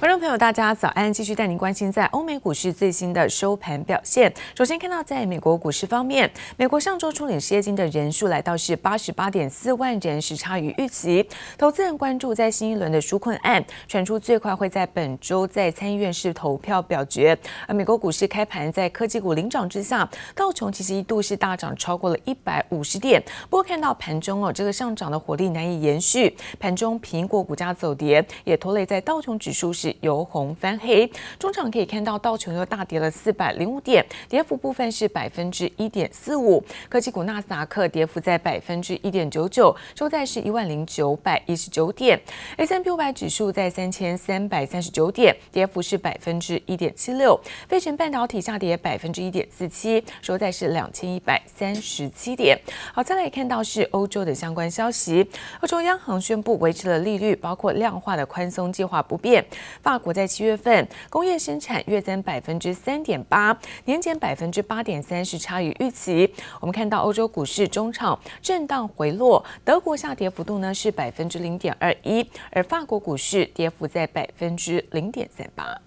观众朋友，大家早安！继续带您关心在欧美股市最新的收盘表现。首先看到，在美国股市方面，美国上周初领失业金的人数来到是八十八点四万人，是差于预期。投资人关注在新一轮的纾困案传出，最快会在本周在参议院是投票表决。而美国股市开盘在科技股领涨之下，道琼其实一度是大涨超过了一百五十点。不过看到盘中哦，这个上涨的火力难以延续，盘中苹果股价走跌，也拖累在道琼指数是。由红翻黑，中场可以看到道琼又大跌了四百零五点，跌幅部分是百分之一点四五。科技股纳斯达克跌幅在百分之一点九九，收在是一万零九百一十九点。S&P 五百指数在三千三百三十九点，跌幅是百分之一点七六。费城半导体下跌百分之一点四七，收在是两千一百三十七点。好，再来看到是欧洲的相关消息，欧洲央行宣布维持了利率，包括量化的宽松计划不变。法国在七月份工业生产月增百分之三点八，年减百分之八点三，是差于预期。我们看到欧洲股市中场震荡回落，德国下跌幅度呢是百分之零点二一，而法国股市跌幅在百分之零点三八。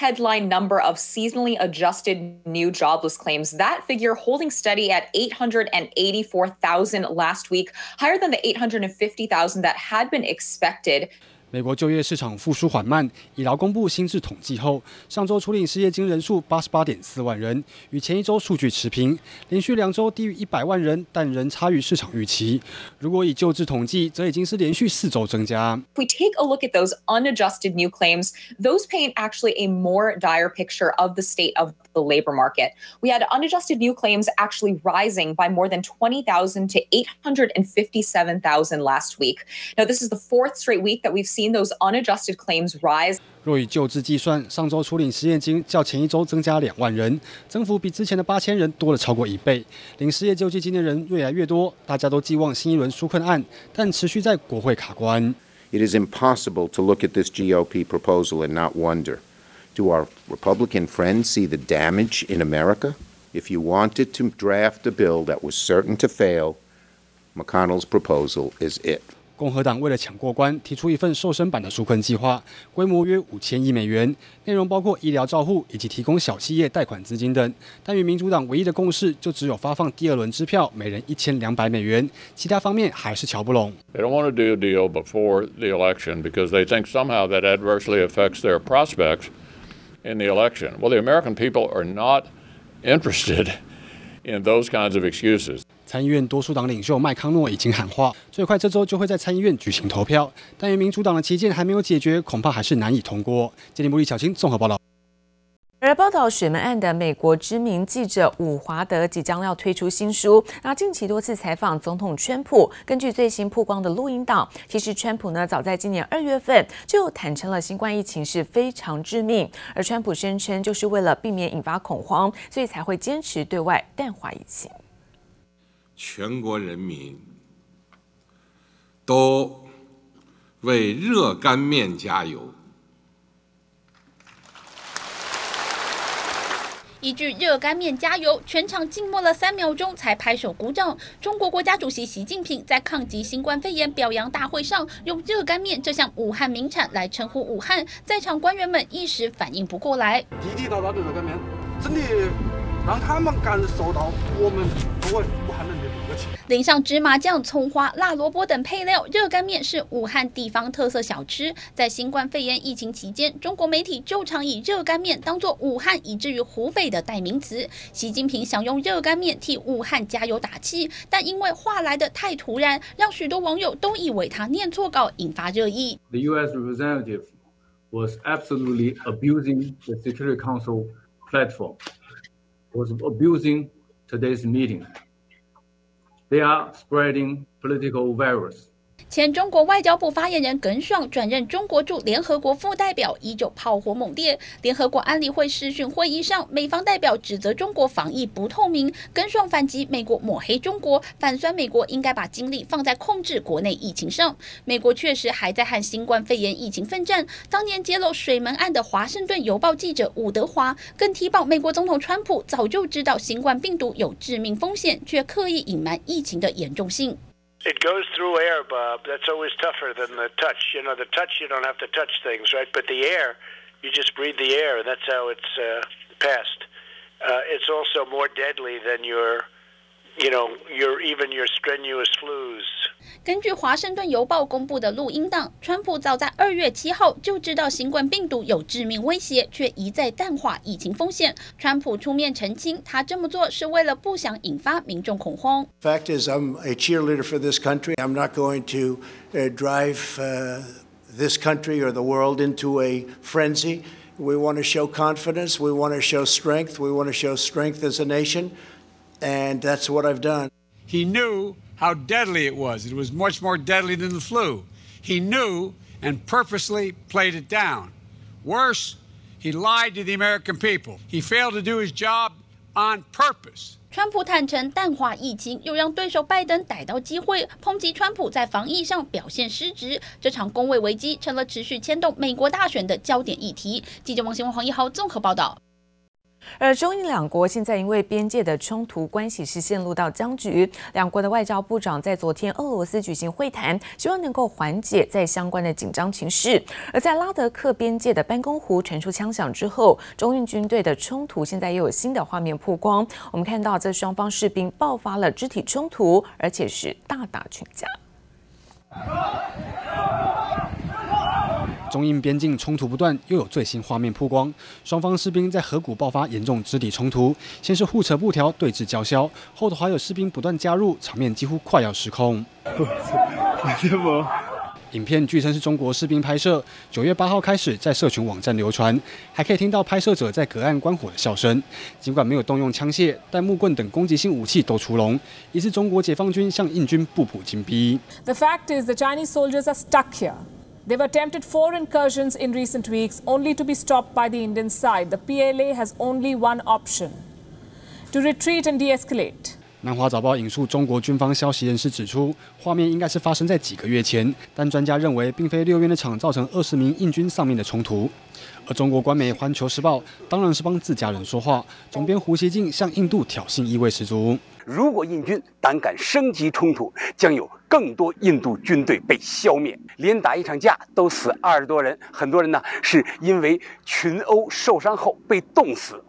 Headline number of seasonally adjusted new jobless claims. That figure holding steady at 884,000 last week, higher than the 850,000 that had been expected. 美国就业市场复苏缓慢，以劳工部新制统计后，上周初领失业金人数八十八点四万人，与前一周数据持平，连续两周低于一百万人，但仍差于市场预期。如果以旧制统计，则已经是连续四周增加。If we take a look at those unadjusted new claims, those paint actually a more dire picture of the state of the labor market. We had unadjusted new claims actually rising by more than 20,000 to 857,000 last week. Now, this is the fourth straight week that we've seen those unadjusted claims rise. 若以旧制计算，上周初领失业金较前一周增加两万人，增幅比之前的八千人多了超过一倍。领失业救济金的人越来越多，大家都寄望新一轮纾困案，但持续在国会卡关。It is impossible to look at this GOP proposal and not wonder. Do our Republican friends see the damage in America? If you wanted to draft a bill that was certain to fail, McConnell's proposal is it. 共和党为了抢过关，提出一份瘦身版的纾困计划，规模约五千亿美元，内容包括医疗照护以及提供小企业贷款资金等。但与民主党唯一的共识就只有发放第二轮支票，每人一千两百美元，其他方面还是瞧不拢。They don't want to do a deal before the election because they think somehow that adversely affects their prospects. In the election, well, the American people are not interested in those kinds of excuses. 参议院多数党领袖麦康诺已经喊话，最快这周就会在参议院举行投票，但与民主党的旗舰还没有解决，恐怕还是难以通过。杰尼布里小青综合报道。而报道水门案的美国知名记者伍华德即将要推出新书。那近期多次采访总统川普，根据最新曝光的录音档，其实川普呢早在今年二月份就坦承了新冠疫情是非常致命。而川普声称就是为了避免引发恐慌，所以才会坚持对外淡化疫情。全国人民都为热干面加油。一句“热干面加油”，全场静默了三秒钟才拍手鼓掌。中国国家主席习近平在抗击新冠肺炎表扬大会上用“热干面”这项武汉名产来称呼武汉，在场官员们一时反应不过来。地地道道的热干面，真的让他们感受到我们作为淋上芝麻酱、葱花、辣萝卜等配料，热干面是武汉地方特色小吃。在新冠肺炎疫情期间，中国媒体就常以热干面当作武汉以至于湖北的代名词。习近平想用热干面替武汉加油打气，但因为话来的太突然，让许多网友都以为他念错稿，引发热议。The U.S. representative was absolutely abusing the Security Council platform, was abusing today's meeting. They are spreading political virus. 前中国外交部发言人耿爽转任中国驻联合国副代表，依旧炮火猛烈。联合国安理会视讯会议上，美方代表指责中国防疫不透明，耿爽反击美国抹黑中国，反酸美国应该把精力放在控制国内疫情上。美国确实还在和新冠肺炎疫情奋战。当年揭露水门案的华盛顿邮报记者伍德华，更提报美国总统川普早就知道新冠病毒有致命风险，却刻意隐瞒疫情的严重性。It goes through air, Bob. That's always tougher than the touch. You know, the touch you don't have to touch things, right? But the air, you just breathe the air. And that's how it's uh, passed. Uh, it's also more deadly than your, you know, your even your strenuous flus. 根据《华盛顿邮报》公布的录音档，川普早在二月七号就知道新冠病毒有致命威胁，却一再淡化疫情风险。川普出面澄清，他这么做是为了不想引发民众恐慌。Fact is, I'm a cheerleader for this country. I'm not going to uh, drive uh, this country or the world into a frenzy. We want to show confidence. We want to show strength. We want to show strength as a nation. And that's what I've done. He knew how deadly it was. It was much more deadly than the flu. He knew and purposely played it down. Worse, he lied to the American people. He failed to do his job on purpose. 川普坦承淡化疫情，又让对手拜登逮到机会抨击川普在防疫上表现失职。这场公卫危机成了持续牵动美国大选的焦点议题。记者王新文、黄一豪综合报道。 而中印两国现在因为边界的冲突关系是陷入到僵局，两国的外交部长在昨天俄罗斯举行会谈，希望能够缓解在相关的紧张情势。而在拉德克边界的班公湖传出枪响之后，中印军队的冲突现在又有新的画面曝光。我们看到这双方士兵爆发了肢体冲突，而且是大打群架。中印边境冲突不断，又有最新画面曝光，双方士兵在河谷爆发严重肢体冲突，先是互扯布条对峙叫嚣，后头还有士兵不断加入，场面几乎快要失控。影片据称是中国士兵拍摄，九月八号开始在社群网站流传，还可以听到拍摄者在隔岸观火的笑声。尽管没有动用枪械，但木棍等攻击性武器都出笼，疑似中国解放军向印军步步紧逼。The fact is, the Chinese soldiers are stuck here. They've attempted four incursions in recent weeks, only to be stopped by the Indian side. The PLA has only one option to retreat and de escalate. 南华早报引述中国军方消息人士指出，画面应该是发生在几个月前，但专家认为并非六月那场造成二十名印军丧命的冲突。而中国官媒《环球时报》当然是帮自家人说话，总编胡锡进向印度挑衅意味十足。如果印军胆敢升级冲突，将有更多印度军队被消灭。连打一场架都死二十多人，很多人呢是因为群殴受伤后被冻死。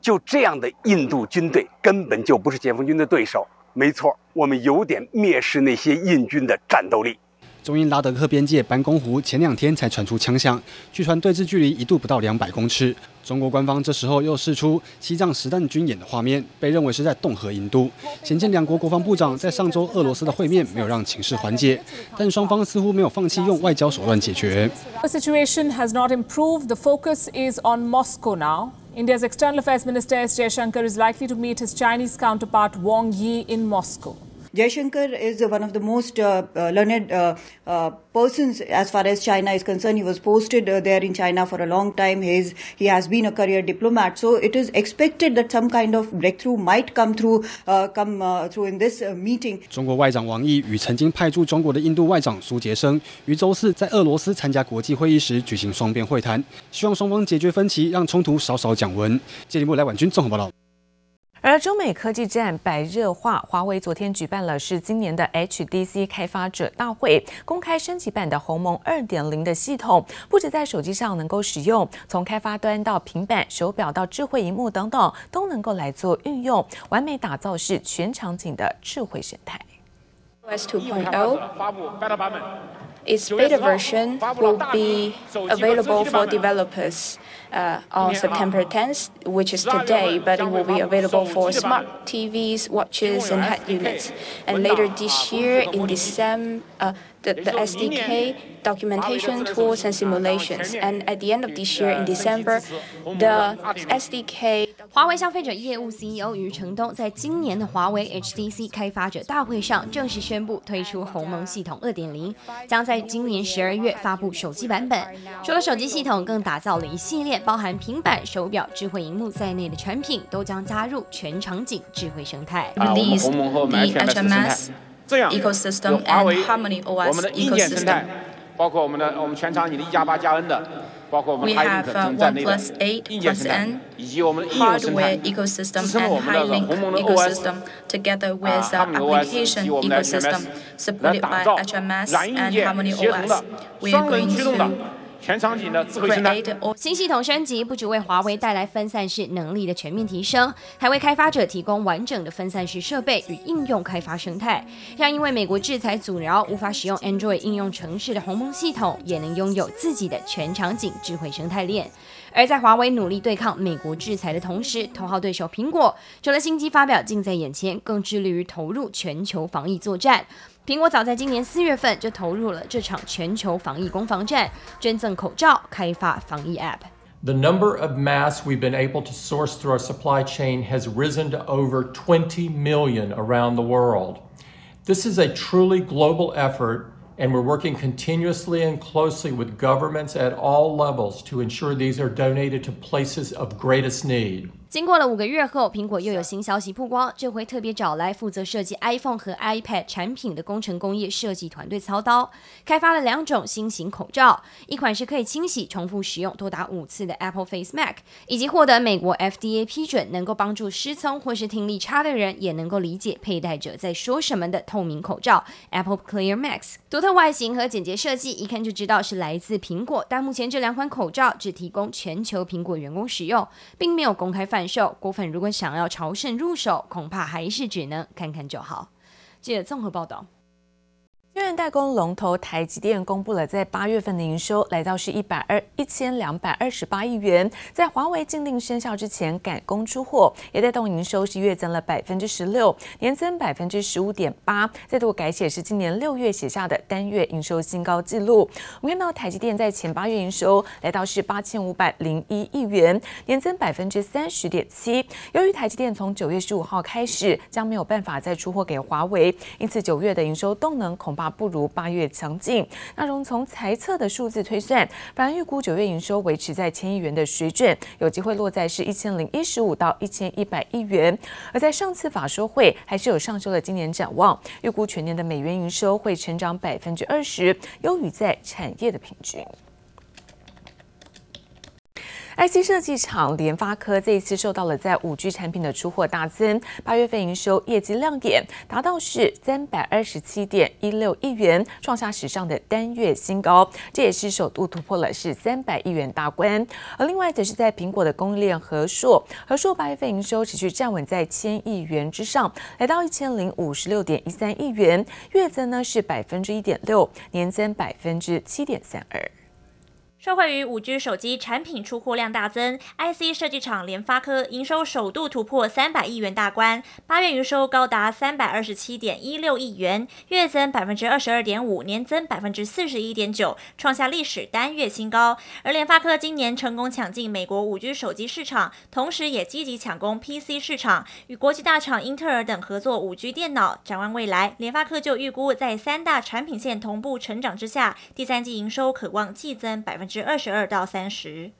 就这样的印度军队根本就不是解放军的对手。没错，我们有点蔑视那些印军的战斗力。中印拉德克边界班公湖前两天才传出枪响，据传对峙距离一度不到两百公尺。中国官方这时候又释出西藏实弹军演的画面，被认为是在恫吓印度。显见两国国防部长在上周俄罗斯的会面没有让情势缓解，但双方似乎没有放弃用外交手段解决。The situation has not improved. The focus is on Moscow now. India's External Affairs Minister S. Jaishankar is likely to meet his Chinese counterpart Wang Yi in Moscow. Jaishankar is one of the most uh, learned uh, persons as far as China is concerned. He was posted there in China for a long time. He's, he has been a career diplomat. So it is expected that some kind of breakthrough might come through, come through in this meeting. 中国外长王毅与曾经派驻中国的印度外长苏杰生于周四在俄罗斯参加国际会议时举行双边会谈，希望双方解决分歧，让冲突稍稍降温。接力部来婉君综合报道。而中美科技战白热化，华为昨天举办了是今年的 HDC 开发者大会，公开升级版的鸿蒙二点零的系统，不止在手机上能够使用，从开发端到平板、手表到智慧荧幕等等，都能够来做运用，完美打造是全场景的智慧生态。OS 2.0 its beta version will be available for developers uh, on September 10th, which is today, but it will be available for smart TVs, watches, and head units. And later this year, in December, uh, the, the SDK documentation tools and simulations. And at the end of this year, in December, the SDK 华为消费者业务 CEO 余承东在今年的华为 HTC 开发者大会上正式宣布推出鸿蒙系统2.0，将在今年十二月发布手机版本。除了手机系统，更打造了一系列 包含平板、手表、智慧萤幕在内的产品，都将加入全场景智慧生态。Release the HMS ecosystem and Harmony OS ecosystem。包括我们的我们全场景的一加八加 N 的。We have uh, OnePlus 8 plus N hardware ecosystem and High-Link ecosystem together with uh, application ecosystem supported by HMS and Harmony OS. We are going to 全场景的智慧生态。新系统升级不只为华为带来分散式能力的全面提升，还为开发者提供完整的分散式设备与应用开发生态，让因为美国制裁阻挠无法使用 Android 应用程式的鸿蒙系统，也能拥有自己的全场景智慧生态链。而在华为努力对抗美国制裁的同时，头号对手苹果除了新机发表近在眼前，更致力于投入全球防疫作战。苹果早在今年四月份就投入了这场全球防疫攻防战，捐赠口罩，开发防疫 App。The number of masks we've been able to source through our supply chain has risen to over 20 million around the world. This is a truly global effort, and we're working continuously and closely with governments at all levels to ensure these are donated to places of greatest need. 经过了五个月后，苹果又有新消息曝光，这回特别找来负责设计 iPhone 和 iPad 产品的工程工业设计团队操刀，开发了两种新型口罩，一款是可以清洗、重复使用多达五次的 Apple Face Mask，以及获得美国 FDA 批准，能够帮助失聪或是听力差的人也能够理解佩戴者在说什么的透明口罩 Apple Clear Max。独特外形和简洁设计，一看就知道是来自苹果，但目前这两款口罩只提供全球苹果员工使用，并没有公开贩售，果粉如果想要朝圣入手，恐怕还是只能看看就好。记者综合报道。晶圆代工龙头台积电公布了在八月份的营收来到是一百二一千两百二十八亿元，在华为禁令生效之前赶工出货，也带动营收是月增了百分之十六，年增百分之十五点八，再度改写是今年六月写下的单月营收新高纪录。我们看到台积电在前八月营收来到是八千五百零一亿元，年增百分之三十点七。由于台积电从九月十五号开始将没有办法再出货给华为，因此九月的营收动能恐怕。不如八月强劲。那从从财测的数字推算，反而预估九月营收维持在千亿元的水准，有机会落在是一千零一十五到一千一百亿元。而在上次法说会，还是有上修了今年展望，预估全年的美元营收会成长百分之二十，优于在产业的平均。IC 设计厂联发科这一次受到了在五 G 产品的出货大增，八月份营收业绩亮点，达到是三百二十七点一六亿元，创下史上的单月新高，这也是首度突破了是三百亿元大关。而另外则是在苹果的供应链和硕，和硕八月份营收持续站稳在千亿元之上，来到一千零五十六点一三亿元，月增呢是百分之一点六，年增百分之七点三二。受惠于五 G 手机产品出货量大增，IC 设计厂联发科营收首度突破三百亿元大关，八月营收高达三百二十七点一六亿元，月增百分之二十二点五，年增百分之四十一点九，创下历史单月新高。而联发科今年成功抢进美国五 G 手机市场，同时也积极抢攻 PC 市场，与国际大厂英特尔等合作五 G 电脑。展望未来，联发科就预估在三大产品线同步成长之下，第三季营收可望季增百分之。是二十二到三十。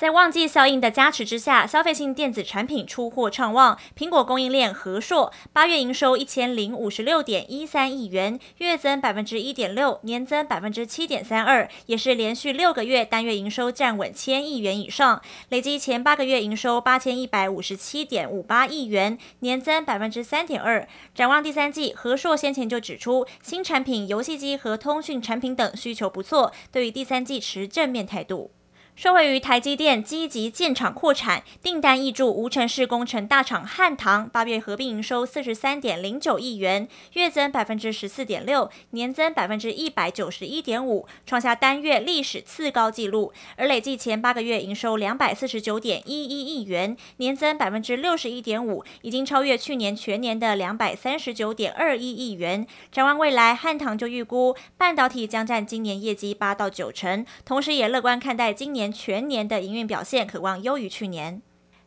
在旺季效应的加持之下，消费性电子产品出货畅旺。苹果供应链和硕八月营收一千零五十六点一三亿元，月增百分之一点六，年增百分之七点三二，也是连续六个月单月营收站稳千亿元以上。累计前八个月营收八千一百五十七点五八亿元，年增百分之三点二。展望第三季，和硕先前就指出，新产品、游戏机和通讯产品等需求不错，对于第三季持正面态度。受惠于台积电积极建厂扩产，订单挹注无尘室工程大厂汉唐，八月合并营收四十三点零九亿元，月增百分之十四点六，年增百分之一百九十一点五，创下单月历史次高纪录。而累计前八个月营收两百四十九点一一亿元，年增百分之六十一点五，已经超越去年全年的两百三十九点二一亿元。展望未来，汉唐就预估半导体将占今年业绩八到九成，同时也乐观看待今年。全年的营运表现可望优于去年。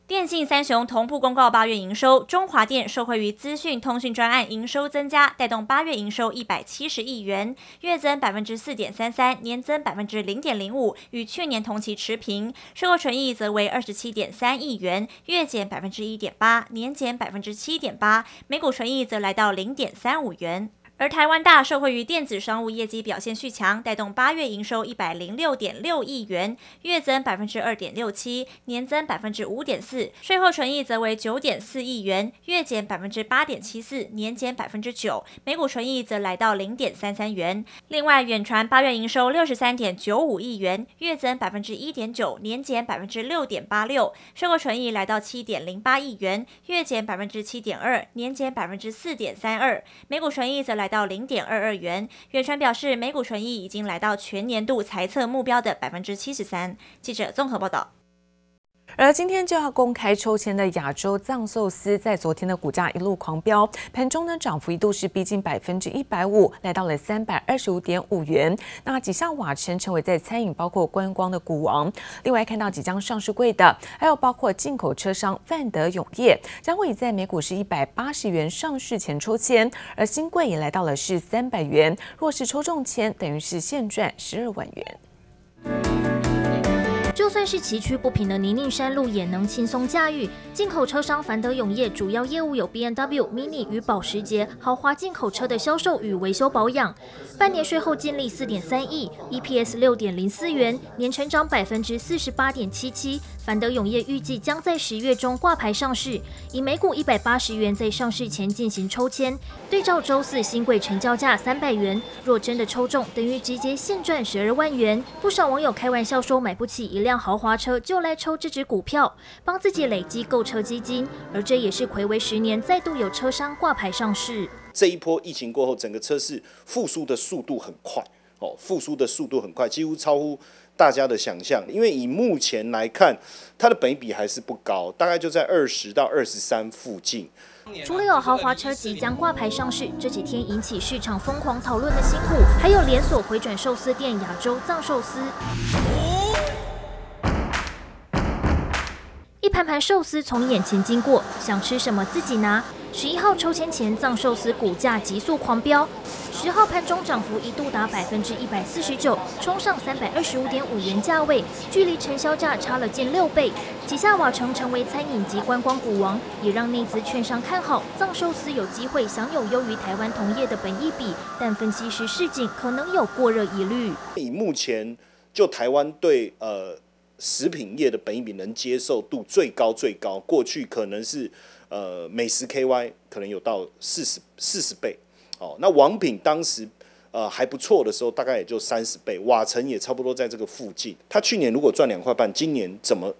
电信三雄同步公告八月营收，中华电受惠于资讯通讯专案营收增加，带动八月营收一百七十亿元，月增百分之四点三三，年增百分之零点零五，与去年同期持平。税后纯益则为二十七点三亿元，月减百分之一点八，年减百分之七点八，每股纯益则来到零点三五元。而台湾大受惠于电子商务业绩表现续强，带动八月营收一百零六点六亿元，月增百分之二点六七，年增百分之五点四。税后纯益则为九点四亿元，月减百分之八点七四，年减百分之九。每股纯益则来到零点三三元。另外，远传八月营收六十三点九五亿元，月增百分之一点九，年减百分之六点八六。税后纯益来到七点零八亿元，月减百分之七点二，年减百分之四点三二。每股纯益则来来到零点二二元，远传表示，每股纯益已经来到全年度财测目标的百分之七十三。记者综合报道。而今天就要公开抽签的亚洲藏寿司，在昨天的股价一路狂飙，盘中呢涨幅一度是逼近百分之一百五，来到了三百二十五点五元。那几项瓦城成为在餐饮包括观光的股王。另外看到即将上市柜的，还有包括进口车商范德永业，将会在每股是一百八十元上市前抽签，而新贵也来到了是三百元。若是抽中签，等于是现赚十二万元。就算是崎岖不平的泥泞山路，也能轻松驾驭。进口车商凡德永业主要业务有 BMW、Mini 与保时捷豪华进口车的销售与维修保养。半年税后净利四点三亿，EPS 六点零四元，年成长百分之四十八点七七。凡德永业预计将在十月中挂牌上市，以每股一百八十元在上市前进行抽签。对照周四新贵成交价三百元，若真的抽中，等于直接现赚十二万元。不少网友开玩笑说，买不起一辆豪华车就来抽这只股票，帮自己累积购车基金。而这也是魁违十年，再度有车商挂牌上市。这一波疫情过后，整个车市复苏的速度很快哦，复苏的速度很快，几乎超乎。大家的想象，因为以目前来看，它的本比还是不高，大概就在二十到二十三附近。除了有豪华车即将挂牌上市，这几天引起市场疯狂讨论的新股，还有连锁回转寿司店亚洲藏寿司。一盘盘寿司从眼前经过，想吃什么自己拿。十一号抽签前，藏寿司股价急速狂飙。十号盘中涨幅一度达百分之一百四十九，冲上三百二十五点五元价位，距离承销价差了近六倍。旗下瓦城成为餐饮及观光股王，也让内资券商看好藏寿司有机会享有优于台湾同业的本益比，但分析师市井可能有过热疑虑。以目前就台湾对呃食品业的本益比能接受度最高最高，过去可能是。呃，美食 KY 可能有到四十四十倍，哦，那王品当时呃还不错的时候，大概也就三十倍，瓦城也差不多在这个附近。他去年如果赚两块半，今年怎么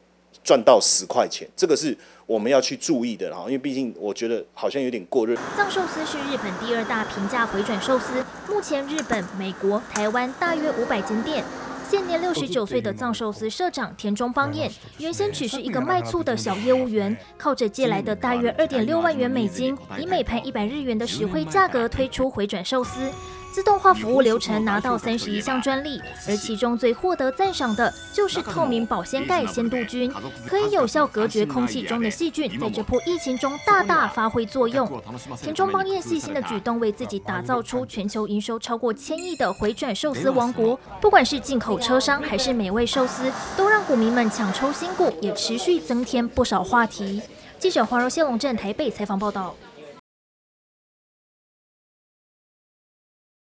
赚到十块钱？这个是我们要去注意的哈，因为毕竟我觉得好像有点过热。藏寿司是日本第二大平价回转寿司，目前日本、美国、台湾大约五百间店。现年六十九岁的藏寿司社长田中邦彦，原先只是一个卖醋的小业务员，靠着借来的大约二点六万元美金，以每盘一百日元的实惠价格推出回转寿司。自动化服务流程拿到三十一项专利，而其中最获得赞赏的就是透明保鲜盖鲜度菌，可以有效隔绝空气中的细菌，在这波疫情中大大发挥作用。田中邦彦细心的举动，为自己打造出全球营收超过千亿的回转寿司王国。不管是进口车商还是美味寿司，都让股民们抢抽新股，也持续增添不少话题。记者黄柔谢龙镇台北采访报道。